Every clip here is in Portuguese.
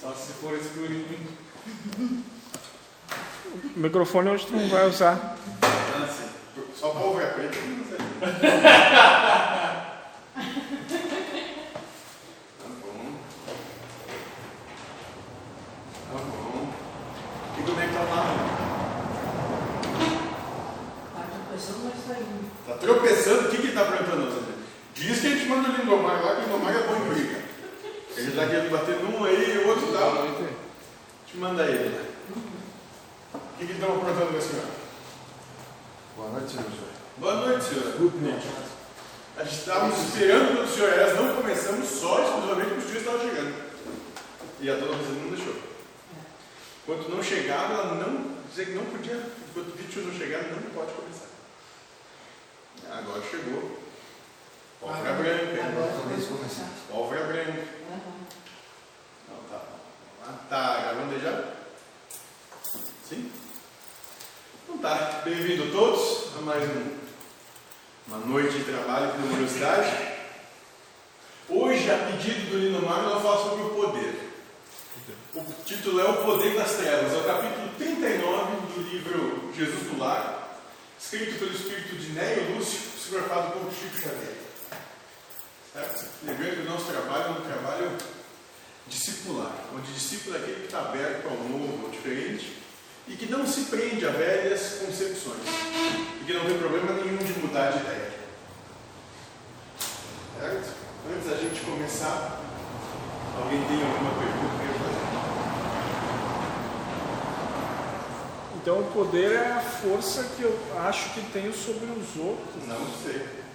Só se for escurinho. O microfone hoje tu não vai usar. Só povo é preto. não sei. Tá bom. Tá bom. E como é que tá lá? Tá tropeçando, mas tá indo. Tá tropeçando? O que que ele tá aprontando? hoje? Diz que a gente manda o Lindomar lá, que o Lindomar é bom em briga. Ele tá querendo bater num aí, o outro Boa tá. noite. Te manda ele. O que que eles estão aprontando com a senhora? Boa noite, senhor João. Boa noite, senhora. Good night. A gente estávamos esperando pelo senhor Eras, não começamos só exclusivamente porque os dias estavam chegando. E a dona Rosana não deixou. Enquanto não chegava, ela não dizia que não podia, enquanto o vídeo não chegar, não pode começar. Agora chegou. Pólvora branca. Agora Talvez vai comece. começar. Pólvora branca. Aham. Não, tá. Ah, tá gravando aí já? Sim? Então tá. Bem-vindo a todos a mais um, uma noite de trabalho aqui na universidade. Hoje, a pedido do Linomar, nós vamos falar sobre o poder. O título é O Poder das Trevas. É o capítulo 39 do livro Jesus do Lar, escrito pelo espírito de Néio Lúcio, psicografado por Chico Xavier. Certo? Lembrando que o nosso trabalho é um trabalho discipular, onde discípulo é aquele que está aberto ao novo, ao diferente, e que não se prende a velhas concepções, e que não tem problema nenhum de mudar de ideia. Certo? Antes da gente começar, alguém tem alguma pergunta quer fazer? Então o poder é a força que eu acho que tenho sobre os outros. Não sei.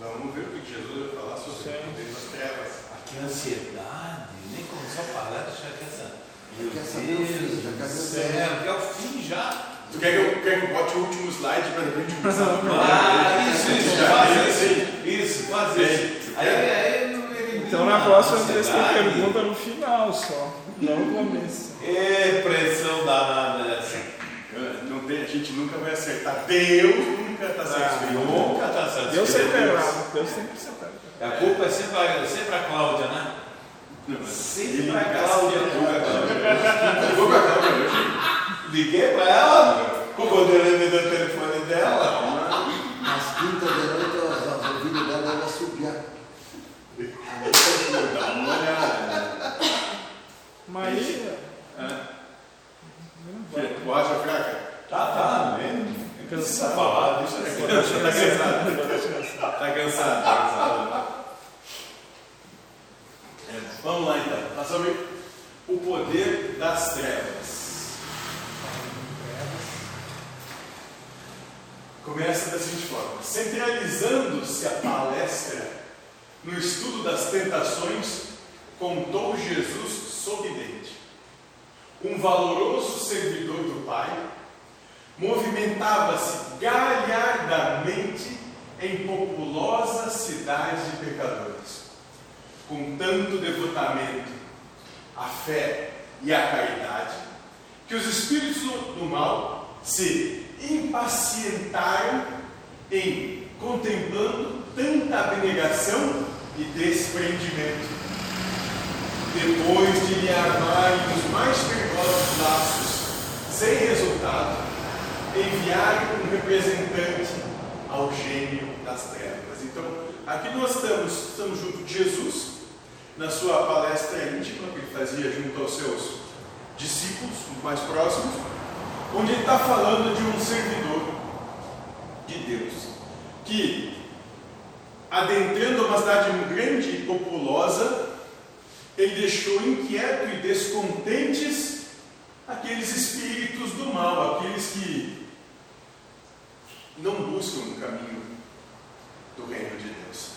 Vamos ver o que Jesus vai falar sobre Sim. o poder das trevas. Que ansiedade, nem começou a falar, já quer saber. Meu quer saber o fim, Deus já quer saber. céu, quer o fim já. Tu quer que eu, quer que eu bote o último slide para a gente começar no Ah, isso, isso, faz Sim. isso. Isso, faz isso. Aí, aí Então na a próxima vez tem pergunta no final só, não no começo. É pressão danada essa. Não tem, a gente nunca vai acertar. Deus nunca está Ah, satisfeito. nunca tá satisfeito. Deus sempre é errado, Deus sempre. A culpa é sempre, a- sempre a Cláudia, né? Sempre a Cláudia. Ligou pra câmera hoje. Liguei pra ela, o poder me deu o telefone dela. Às quintas de noite, as, as ouvidas dela eram assobiar. Dá uma olhada. Maria, Tu acha fraca? Tá, tá, mesmo. Precisa falar, deixa eu Tá cansado. Tá cansado, tá cansado. É, vamos lá então. Falar sobre o poder das trevas. Começa da seguinte forma: centralizando-se a palestra no estudo das tentações, contou Jesus sorridente. Um valoroso servidor do Pai movimentava-se galhardamente em populosa cidade de pecadores, com tanto devotamento, a fé e a caridade, que os espíritos do mal se impacientaram em contemplando tanta abnegação e desprendimento. Depois de lhe armarem os mais perigosos laços, sem resultado, enviaram um representante ao gênio das trevas. Então, aqui nós estamos, estamos junto de Jesus, na sua palestra íntima que ele fazia junto aos seus discípulos, os mais próximos, onde ele está falando de um servidor de Deus, que, adentrando uma cidade grande e populosa, ele deixou inquieto e descontentes aqueles espíritos do mal, aqueles que não buscam o caminho do reino de Deus.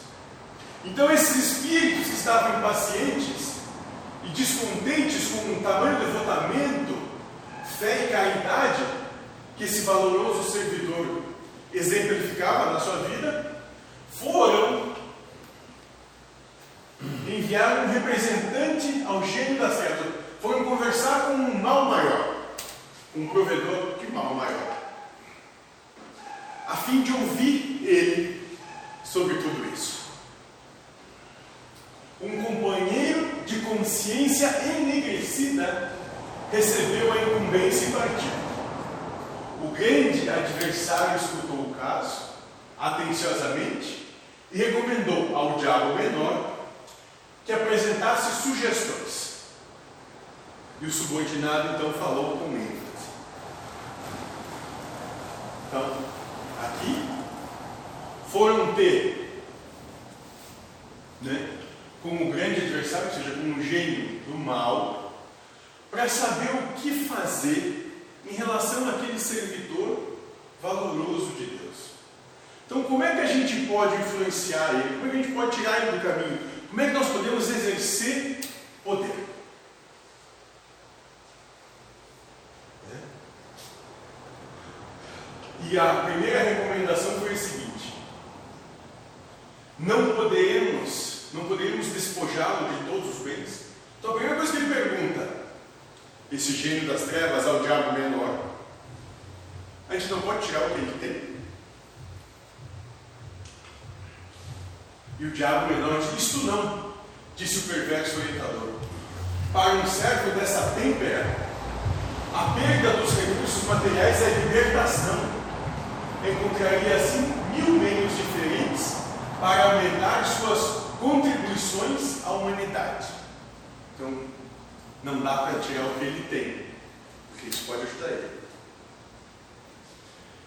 Então, esses espíritos que estavam impacientes e descontentes com o tamanho devotamento, fé e caridade que esse valoroso servidor exemplificava na sua vida, foram enviar um representante ao gênio das trevas. Foram conversar com um mal maior, um provedor de mal maior, fim de ouvir ele sobre tudo isso. Um companheiro de consciência enegrecida, recebeu a incumbência e partiu. O grande adversário escutou o caso atenciosamente e recomendou ao diabo menor que apresentasse sugestões. E o subordinado então falou com ênfase. Então, foram ter né, como grande adversário, ou seja, com um gênio do mal, para saber o que fazer em relação àquele servidor valoroso de Deus. Então, como é que a gente pode influenciar ele? Como é que a gente pode tirar ele do caminho? Como é que nós podemos exercer poder? E a primeira recomendação foi a seguinte: não podemos, não despojá-lo de todos os bens. Então a primeira coisa que ele pergunta, esse gênio das trevas ao diabo menor, a gente não pode tirar o que ele tem. E o diabo menor diz, isto não, disse o perverso orientador. Para um servo dessa têmpera, a perda dos recursos materiais é libertação encontraria assim mil meios diferentes para aumentar suas contribuições à humanidade. Então, não dá para tirar o que ele tem, porque isso pode ajudar ele.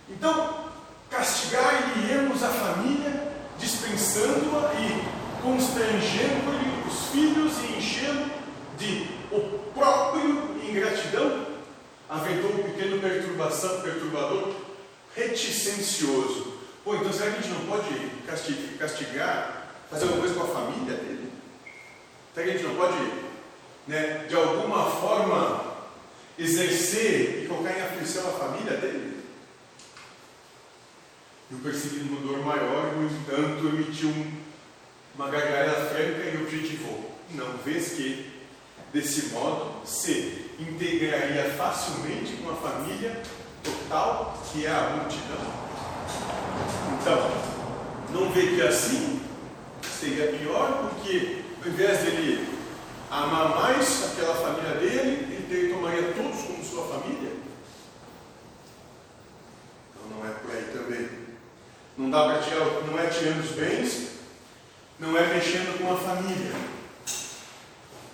Então, castigar-lhe-emos a família, dispensando-a e constrangendo-lhe os filhos e enchendo de o próprio ingratidão, aventou um pequeno perturbação, perturbador reticencioso. Pô, então será que a gente não pode castigar, fazer alguma coisa com a família dele? Será que a gente não pode, né, de alguma forma, exercer e colocar em aflição a família dele? E o perseguidor maior, no entanto, emitiu uma gargalhada franca e objetivou: Não vês que, desse modo, se integraria facilmente com a família total, que é a multidão. Então, não vê que assim seria pior, porque ao invés dele amar mais aquela família dele, ele tomaria todos como sua família. Então não é por aí também. Não dá para tirar, não é tirando os bens, não é mexendo com a família.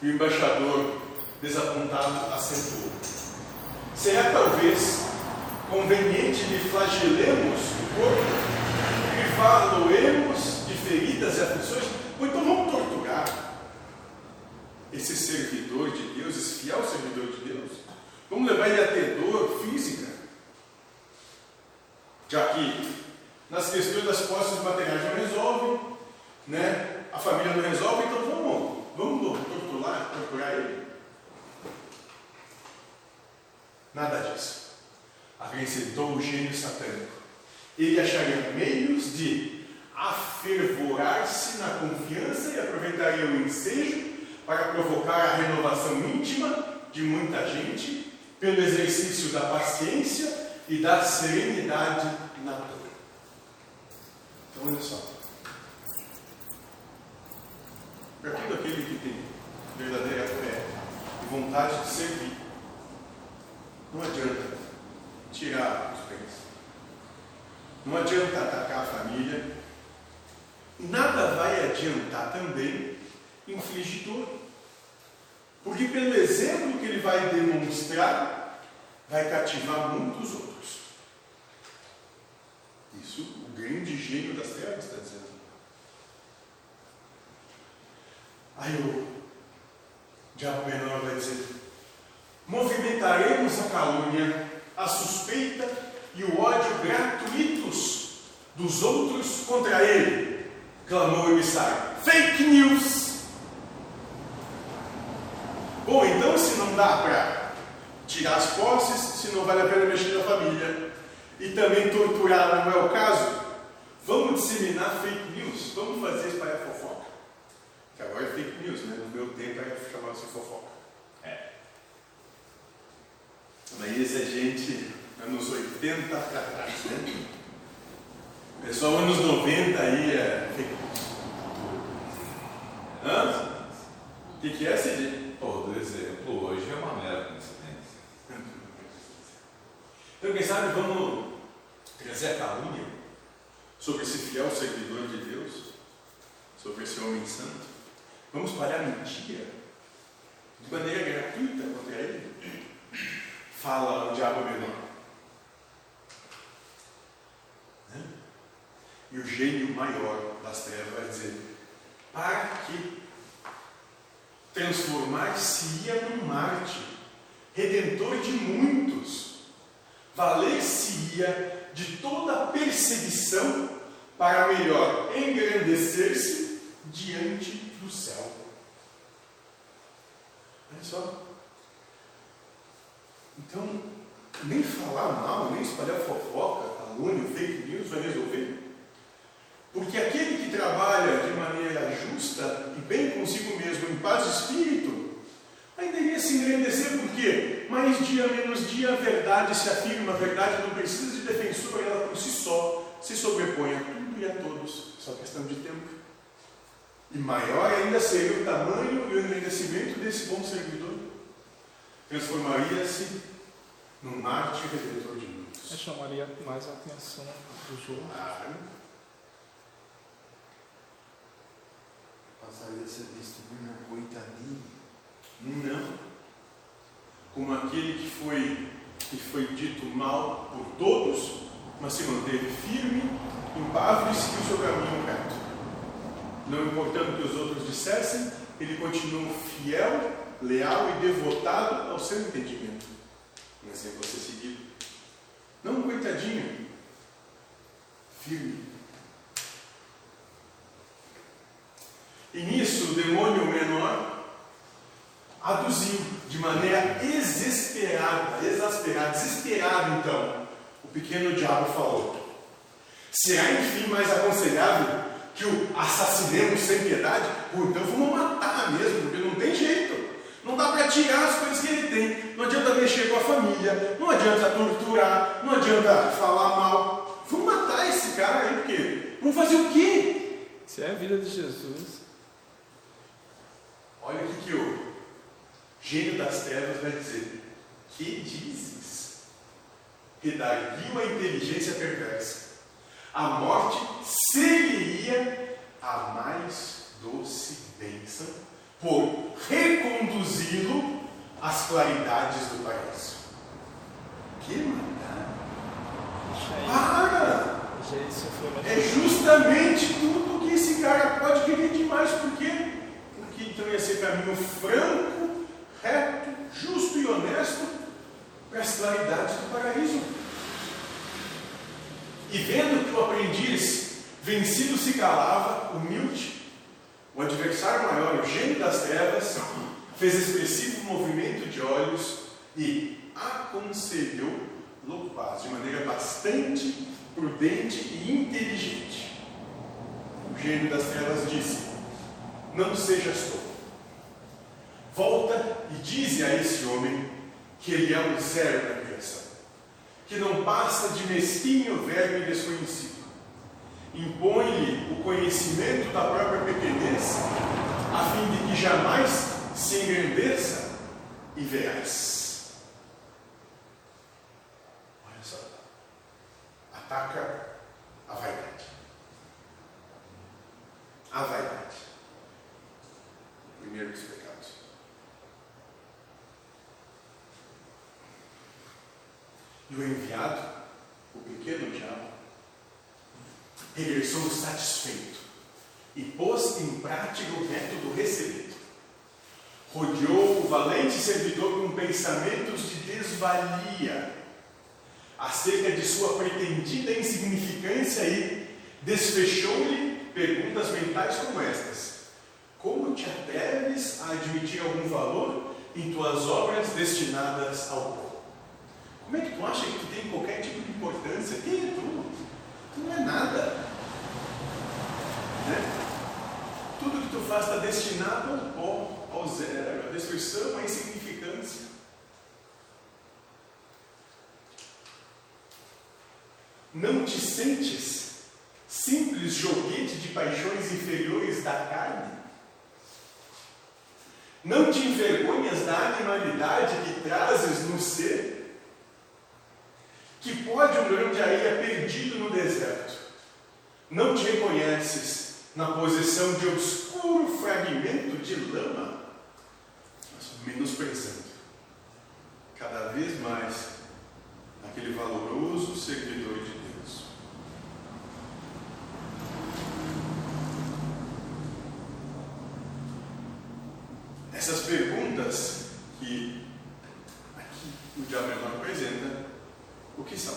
E o embaixador desapontado acentuou. Será talvez conveniente lhe flagelemos o corpo, privá-lo-emos de feridas e aflições, ou então vamos torturar esse servidor de Deus, esse fiel servidor de Deus. Vamos levar ele a ter dor física, já que nas questões das posses materiais não resolvem, né? a família não resolve, então vamos, vamos torturar, torturar ele. Nada disso acrescentou o gênio satânico. Ele acharia meios de afervorar-se na confiança e aproveitaria o ensejo para provocar a renovação íntima de muita gente pelo exercício da paciência e da serenidade na dor. Então, olha só. Para todo aquele que tem verdadeira fé e vontade de servir, não adianta tirar os bens. Não adianta atacar a família. Nada vai adiantar também infligir dor. Porque pelo exemplo que ele vai demonstrar, vai cativar muitos outros. Isso o grande gênio das trevas está dizendo. Aí o diabo menor vai dizer: movimentaremos a calúnia a suspeita e o ódio gratuitos dos outros contra ele, clamou o emissário. Fake news! Bom, então se não dá para tirar as posses, se não vale a pena mexer na família e também torturar não é o caso, vamos disseminar fake news, vamos fazer espalhar fofoca. Que agora é fake news, né? No meu tempo era chamado-se fofoca. Mas esse é gente anos 80 para trás, né? Pessoal, anos 90 aí é. Hã? O que, que é, Cid? Todo exemplo hoje é uma mera coincidência. Então, quem sabe vamos trazer a calúnia sobre esse fiel servidor de Deus, sobre esse homem santo. Vamos espalhar mentira de maneira gratuita contra ele. Fala o diabo menor. Né? E o gênio maior das trevas vai dizer: para que transformar-se-ia num Marte, redentor de muitos, valer-se-ia de toda perseguição para melhor engrandecer-se diante do céu. Olha só. Então, nem falar mal, nem espalhar fofoca, calúnia, fake news vai resolver. Porque aquele que trabalha de maneira justa e bem consigo mesmo, em paz de espírito, ainda iria se engrandecer, porque mais dia menos dia a verdade se afirma, a verdade não precisa de defensor, ela por si só se sobrepõe a tudo e a todos, só questão de tempo. E maior ainda seria o tamanho e o engrandecimento desse bom servidor. Transformaria-se num mártir redentor de muitos. Eu chamaria mais a atenção dos outros. Claro. Passaria a ser visto como coitadinho. Não. Como aquele que foi, que foi dito mal por todos, mas se manteve firme, impávido e seguiu seu caminho reto. Não importando o que os outros dissessem, ele continuou fiel, leal e devotado ao seu entendimento. Exemplo a ser seguido. Não coitadinho, firme. E nisso o demônio menor aduziu de maneira exasperada, exasperada, desesperada então, o pequeno diabo falou: Será enfim mais aconselhável que o assassinemos sem piedade? Ou então vamos matar mesmo, porque não tem jeito. Não dá para tirar as coisas que ele tem. Não adianta mexer com a família, não adianta torturar, não adianta falar mal. Vamos matar esse cara aí, porque vamos fazer o quê? Se é a vida de Jesus, Olha o que, que o gênio das trevas vai dizer. Que dizes? Redarguiu a inteligência perversa. A morte seria a mais doce bênção por reconduzi-lo às claridades do paraíso. Que aí. Para! É justamente tudo que esse cara pode querer demais. Por quê? Porque então ser caminho franco, reto, justo e honesto para as claridades do paraíso. E vendo que o aprendiz vencido se calava, humilde, o adversário maior, o gênio das trevas, fez expressivo movimento de olhos e aconselhou Loupaz de maneira bastante prudente e inteligente. O gênio das trevas disse: Não sejas tolo. Volta e dize a esse homem que ele é um zero da criação, que não passa de mesquinho verme desconhecido. Impõe-lhe o conhecimento da própria pequenez, a fim de que jamais se engrandeça e verás. Olha só. Ataca a vaidade. A vaidade. Primeiro dos pecados. E o enviado, o pequeno diabo, regressou satisfeito e pôs em prática o método recebido. Rodeou o valente servidor com pensamentos de desvalia acerca de sua pretendida insignificância e desfechou-lhe perguntas mentais como estas: Como te atreves a admitir algum valor em tuas obras destinadas ao povo? Como é que tu acha que tu tem qualquer tipo de importância? Quem é tu? Tu não é nada. Né? Tudo que tu faz está destinado ao pó, ao zero, à destruição, à insignificância. Não te sentes simples joguete de paixões inferiores da carne? Não te envergonhas da animalidade que trazes no ser? Que pode um grão de areia perdido no deserto? Não te reconheces na posição de obscuro fragmento de lama? Mas menosprezando cada vez mais aquele valoroso servidor de Deus. Essas perguntas que aqui o diabo menor apresenta, o que são?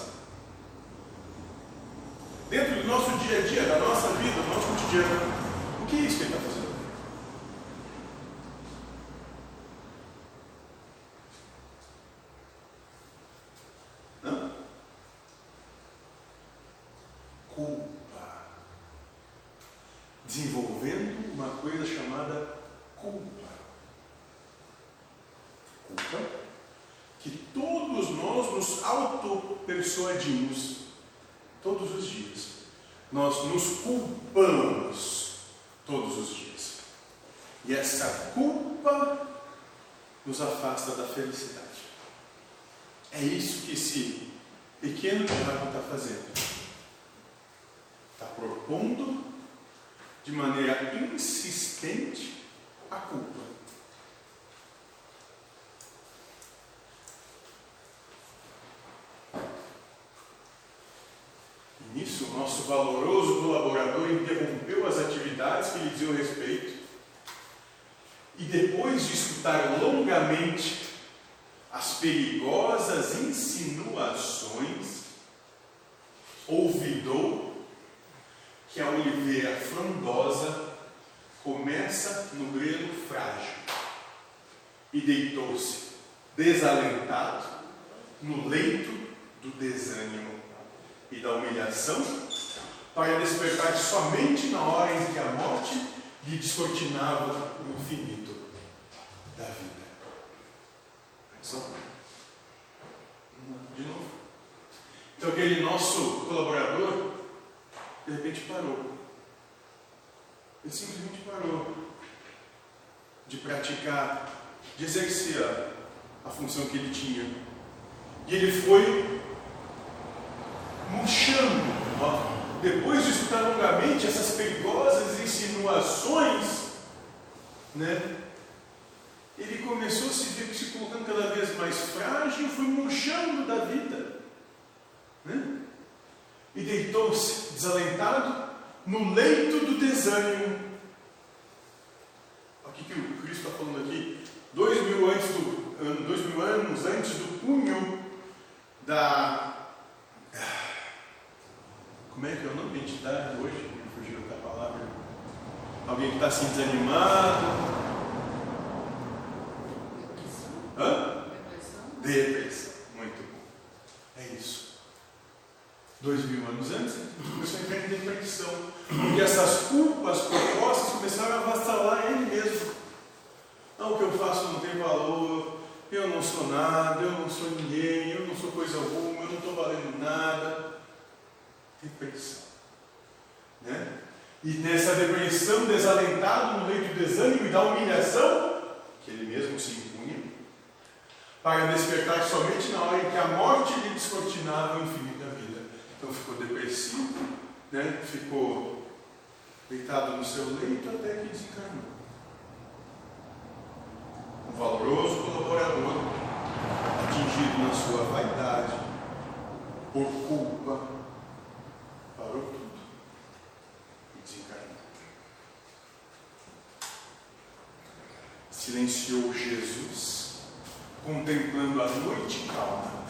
Dentro do nosso dia a dia, da nossa vida, do nosso cotidiano, o que é isso que ele está fazendo? Hã? Culpa. Desenvolvendo uma coisa chamada culpa. Culpa que todos nós nos auto-persuadimos todos os dias. Nós nos culpamos todos os dias. E essa culpa nos afasta da felicidade. É isso que esse pequeno diabo está fazendo. Propondo de maneira insistente a culpa. E nisso, o nosso valoroso colaborador interrompeu as atividades que lhe diziam respeito e depois de escutar longamente as perigosas insinuações, ouvidou que a oliveira frondosa começa no grelo frágil e deitou-se, desalentado, no leito do desânimo e da humilhação, para despertar somente na hora em que a morte lhe descortinava o infinito da vida. Só. De novo. Então aquele nosso colaborador, de repente parou. Ele simplesmente parou de praticar, de exercer a, função que ele tinha. E ele foi murchando. Ó, depois de escutar longamente essas perigosas insinuações, né? ele começou a se ver se colocando cada vez mais frágil, foi murchando da vida. Né? E deitou-se desalentado no leito do desânimo. O que, que o Cristo está falando aqui? Dois mil, antes do, dois mil anos antes do punho da. Como é que é o nome que a gente está hoje? Me fugiu da palavra. Alguém que está assim desanimado, Hã? Depressão. Muito bom. É isso. Dois mil anos antes, começou a entrar em depressão. Porque essas culpas propostas começaram a avassalar ele mesmo. Não, o que eu faço não tem valor, eu não sou nada, eu não sou ninguém, eu não sou coisa alguma, eu não estou valendo nada. Depressão. Né? E nessa depressão, desalentado no leito do desânimo e da humilhação, que ele mesmo se impunha, para despertar somente na hora em que a morte lhe descortinava vida. Então ficou depressivo, né? ficou deitado no seu leito até que desencarnou. Um valoroso colaborador, atingido na sua vaidade, por culpa, parou tudo e desencarnou. Silenciou Jesus contemplando a noite calma,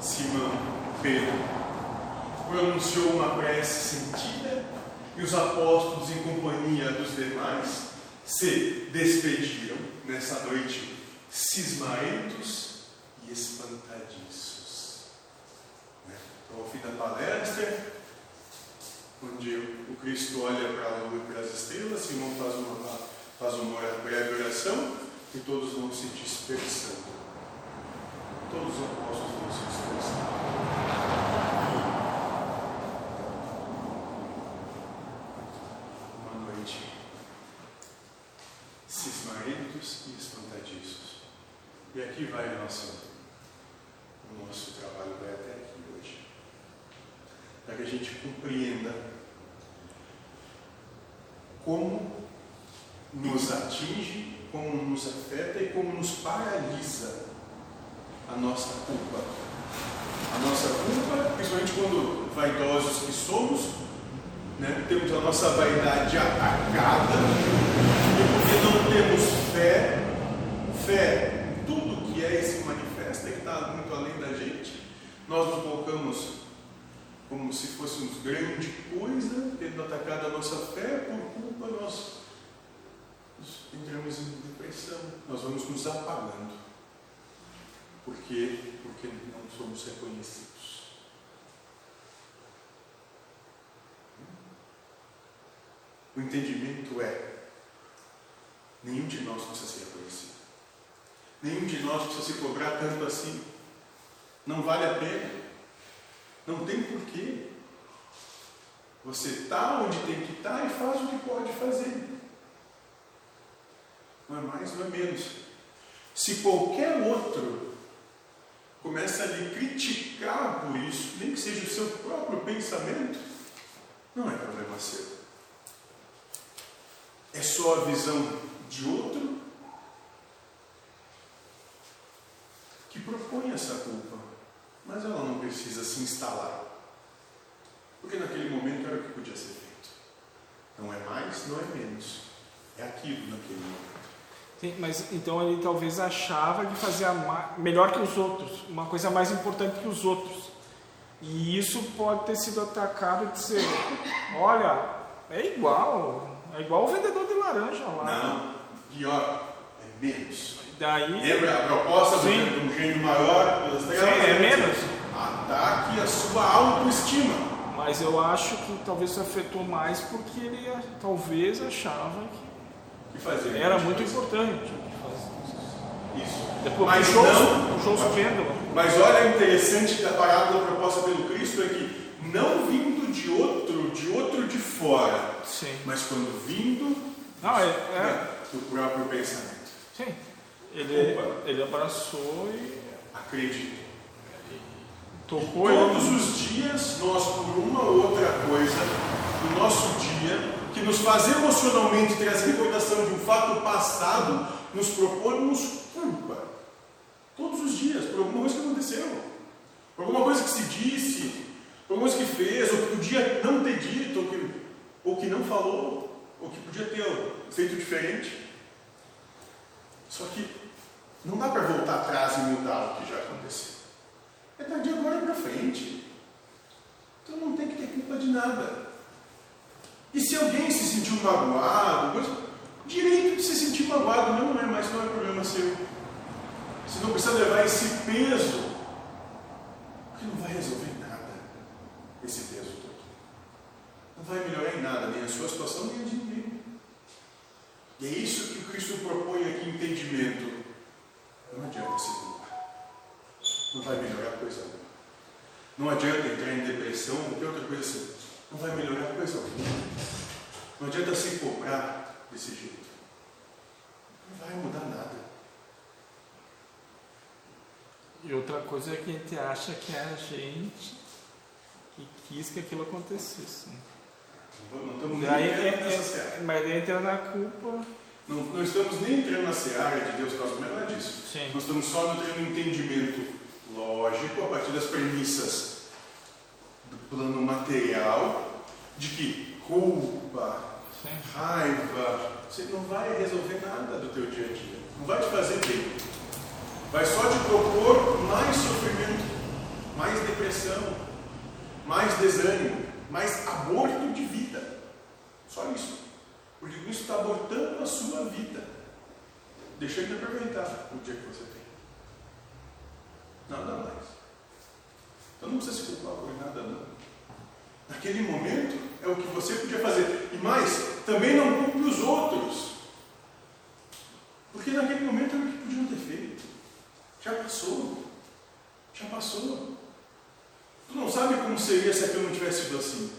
Simão Pedro pronunciou uma prece sentida e os apóstolos, em companhia dos demais, se despediram nessa noite cismaentos e espantadiços. Então, ao fim da palestra, onde o Cristo olha para a lua e para as estrelas, Simão faz uma, faz uma breve oração e todos vão se dispersando. Todos os apóstolos vão se dispersando. Uma noite cismarentos E aqui vai o nosso, o nosso trabalho, vai até aqui hoje. Para que a gente compreenda como nos atinge, como nos afeta e como nos paralisa a nossa culpa. A nossa culpa, principalmente quando vaidosos que somos, né, temos a nossa vaidade atacada, e porque não temos fé, fé tudo que é e se manifesta, que está muito além da gente, nós nos colocamos como se fôssemos grande coisa, tendo atacado a nossa fé, por culpa nós entramos em depressão, nós vamos nos apagando. Por quê? Porque não somos reconhecidos. O entendimento é: nenhum de nós precisa ser reconhecido. Nenhum de nós precisa se cobrar tanto assim. Não vale a pena. Não tem porquê. Você está onde tem que estar e faz o que pode fazer. Não é mais, não é menos. Se qualquer outro começa a lhe criticar por isso, nem que seja o seu próprio pensamento, não é problema seu. É só a visão de outro que propõe essa culpa, mas ela não precisa se instalar. Porque naquele momento era o que podia ser feito. Não é mais, não é menos. É aquilo naquele momento. Sim, mas então ele talvez achava que fazia ma- melhor que os outros, uma coisa mais importante que os outros. E isso pode ter sido atacado e dizer, olha, é igual, é igual o vendedor de laranja lá. Não, pior, é menos. Daí, Lembra a proposta do Sim. de um gênio maior? pelas sim, é menos. Ataque a sua autoestima. Mas eu acho que talvez isso afetou mais porque ele talvez achava E fazer que era isso, muito mas- importante. Isso. Depois Mas puxou, não- pêndulos. Mas olha o interessante da parábola proposta pelo Cristo é que não vindo de outro, de outro de fora, Sim. mas quando vindo Não, é, é, né, do próprio pensamento. sim. Ele, ele abraçou e Acredite. tocou ele. Todos os dias, nós, por uma ou outra coisa do nosso dia, que nos faz emocionalmente ter essa recordação de um fato passado, nos propomos culpa. Todos os dias, por alguma coisa que aconteceu, por alguma coisa que se disse, por alguma coisa que fez, ou que podia não ter dito, ou que, ou que não falou, ou que podia ter feito diferente. Só que não dá para voltar atrás e mudar o que já aconteceu. É de agora para frente. Então não tem que ter culpa de nada. E se alguém se sentiu magoado, direito de se sentir magoado, não é mais, não é problema seu. Você não precisa levar esse peso, porque não vai resolver nada, esse peso todo. Não vai melhorar em nada, nem a sua situação, nem a de ninguém. E é isso que Cristo propõe aqui, entendimento. Não vai melhorar coisa alguma. Não adianta entrar em depressão ou qualquer outra coisa assim. Não vai melhorar coisa alguma. Não adianta se cobrar desse jeito. Não vai mudar nada. E outra coisa é que a gente acha que é a gente que quis que aquilo acontecesse. Não, não estamos nem Daí entrando é- nessa é- seara. mas daí entra na culpa. Não, não estamos nem entrando na seara de Deus causa não é disso. Sim. Nós estamos só no entendimento lógico a partir das premissas do plano material de que culpa, raiva, você não vai resolver nada do teu dia a dia. Não vai te fazer bem. Vai só te propor mais sofrimento, mais depressão, mais desânimo, mais aborto de vida. Só isso. Porque com isso está abortando a sua vida. Deixando de aproveitar o dia que você tem. Nada mais. Então não precisa se culpar por nada não. Naquele momento é o que você podia fazer. E mais, também não culpe os outros. Porque naquele momento era o que podiam ter feito. Já passou. Já passou. Tu não sabe como seria se aquilo não tivesse sido assim.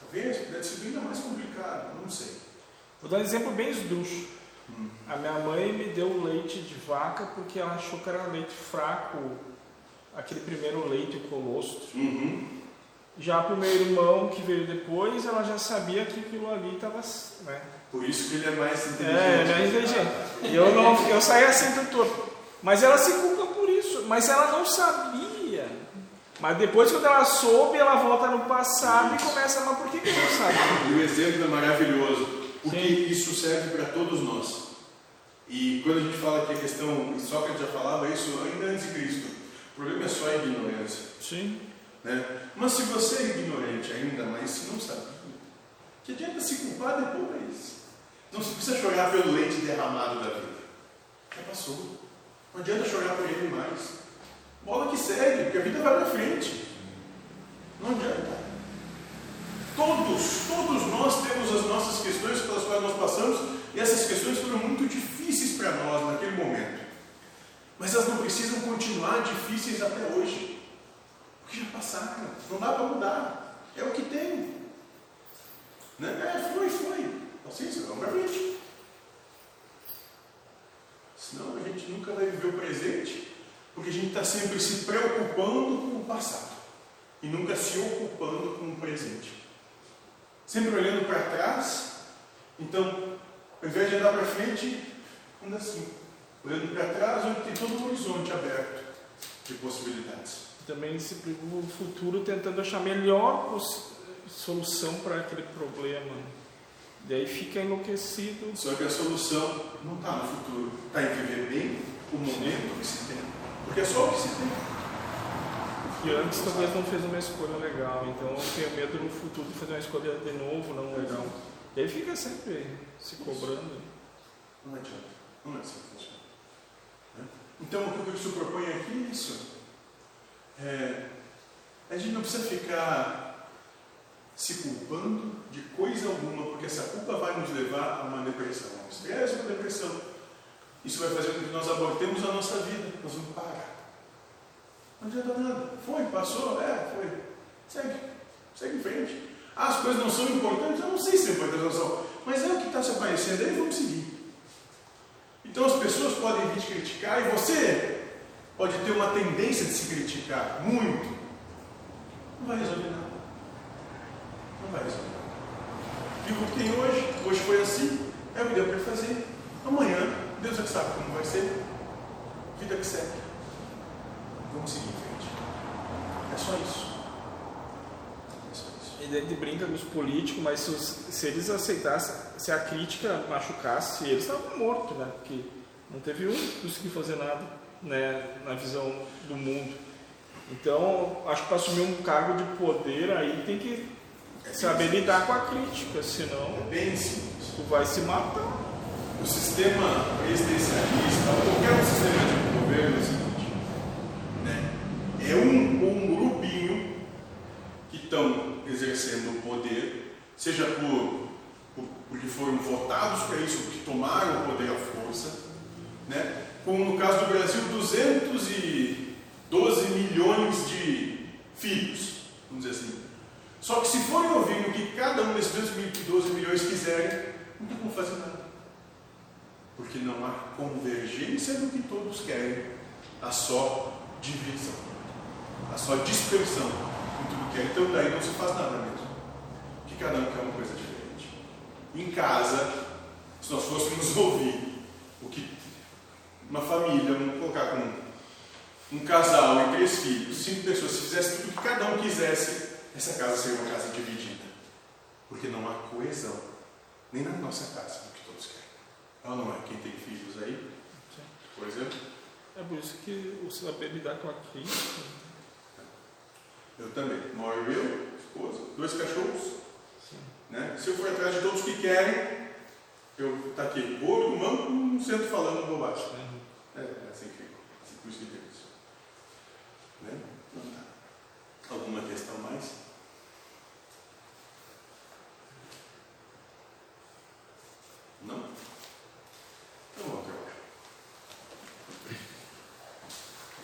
Talvez pudesse sido ainda mais complicado, não sei. Vou dar um exemplo bem esdrúxulo. Hum. A minha mãe me deu leite de vaca porque ela achou que era leite fraco, aquele primeiro leite, o colostro. Uhum. Já para o meu irmão que veio depois, ela já sabia que aquilo ali estava. Né? Por isso que ele é mais inteligente. É, ele é inteligente. E eu, não, eu saí assim do torto. Mas ela se culpa por isso. Mas ela não sabia. Mas depois, quando ela soube, ela volta no passado e começa, mas por que, que eu não sabia? E o exemplo é maravilhoso, porque Sim. isso serve para todos nós. E quando a gente fala que a questão, Sócrates já falava isso ainda antes de Cristo, o problema é só a ignorância. Sim. Né? Mas se você é ignorante ainda, mas se não sabia, que adianta se culpar depois? Não se precisa chorar pelo leite derramado da vida. Já passou. Não adianta chorar por ele mais. Bola que segue, porque a vida vai para frente. Não adianta. Todos, todos nós temos as nossas questões pelas quais nós passamos, e essas questões foram muito difíceis para nós naquele momento. Mas elas não precisam continuar difíceis até hoje. Porque já passaram. Não dá para mudar. É o que tem. Né? É, foi, foi. Paciência, vamos para frente. Senão a gente nunca vai viver o presente, porque a gente está sempre se preocupando com o passado e nunca se ocupando com o presente. Sempre olhando para trás, então, ao invés de andar para frente, anda assim, olhando para trás, onde tem todo um horizonte aberto de possibilidades. Também se preocupa no futuro tentando achar melhor solução para aquele problema. Daí fica enlouquecido. Só que a solução não está no futuro, está em viver bem o momento que se tem. Porque é só o que se tem. E antes talvez não fez uma escolha legal, então eu tenho medo no futuro de fazer uma escolha de novo, não legal. E aí fica sempre se cobrando. Não adianta. Não é assim que funciona. Então, o que o Cristo propõe aqui é isso. É, a gente não precisa ficar se culpando de coisa alguma, porque essa culpa vai nos levar a uma depressão, um estresse, uma depressão. Isso vai fazer com que nós abortemos a nossa vida, nós vamos parar. Não adianta nada. Foi, passou, é, foi. Segue, segue em frente. Ah, as coisas não são importantes, eu não sei se ou não são, mas é o que está se aparecendo aí, vamos seguir. Então as pessoas podem vir te criticar e você pode ter uma tendência de se criticar muito. Não vai resolver nada. Não vai resolver nada. O que tem hoje, hoje foi assim, é o que deu para fazer. Amanhã, Deus é que sabe como vai ser. Vida que segue. Vamos seguir em frente. É só isso. É só isso. E daí brinca com os políticos, mas se, os- se eles aceitassem, se a crítica machucasse, eles estavam mortos, né? Porque não teve um que conseguiu fazer nada né, na visão do mundo. Então, acho que para assumir um cargo de poder aí tem que saber lidar com a crítica, senão É bem simples. tu vai se matar. O sistema presidencialista, qualquer um sistema de governo é né? é um ou um grupinho que estão exercendo o poder, seja por, por, porque foram votados para isso, porque tomaram o poder à força, né? como no caso do Brasil, 212 milhões de filhos, vamos dizer assim. Só que se forem ouvir o que cada um desses 212 milhões quiserem, não como fazer nada. Porque não há convergência no que todos querem, há só divisão, há só dispersão em tudo que é. Então daí não se faz nada mesmo. Porque cada um quer uma coisa diferente. Em casa, se nós fôssemos ouvir o que uma família, vamos colocar com um casal e três filhos, cinco pessoas, se fizesse tudo que cada um quisesse, essa casa seria uma casa dividida. Porque não há coesão, nem na nossa casa, no que todos querem. Ela não é quem tem filhos aí, por exemplo. É por isso que o Sinapê me dá com a crítica. Eu também. Moro eu, esposa, dois cachorros. Sim. Né? Se eu for atrás de todos que querem, eu tá aqui, bolo, manco, não sento falando bobagem. Uhum. É, é assim que fica. É assim, por isso que tem isso. Né? Então tá. Alguma questão mais? Não?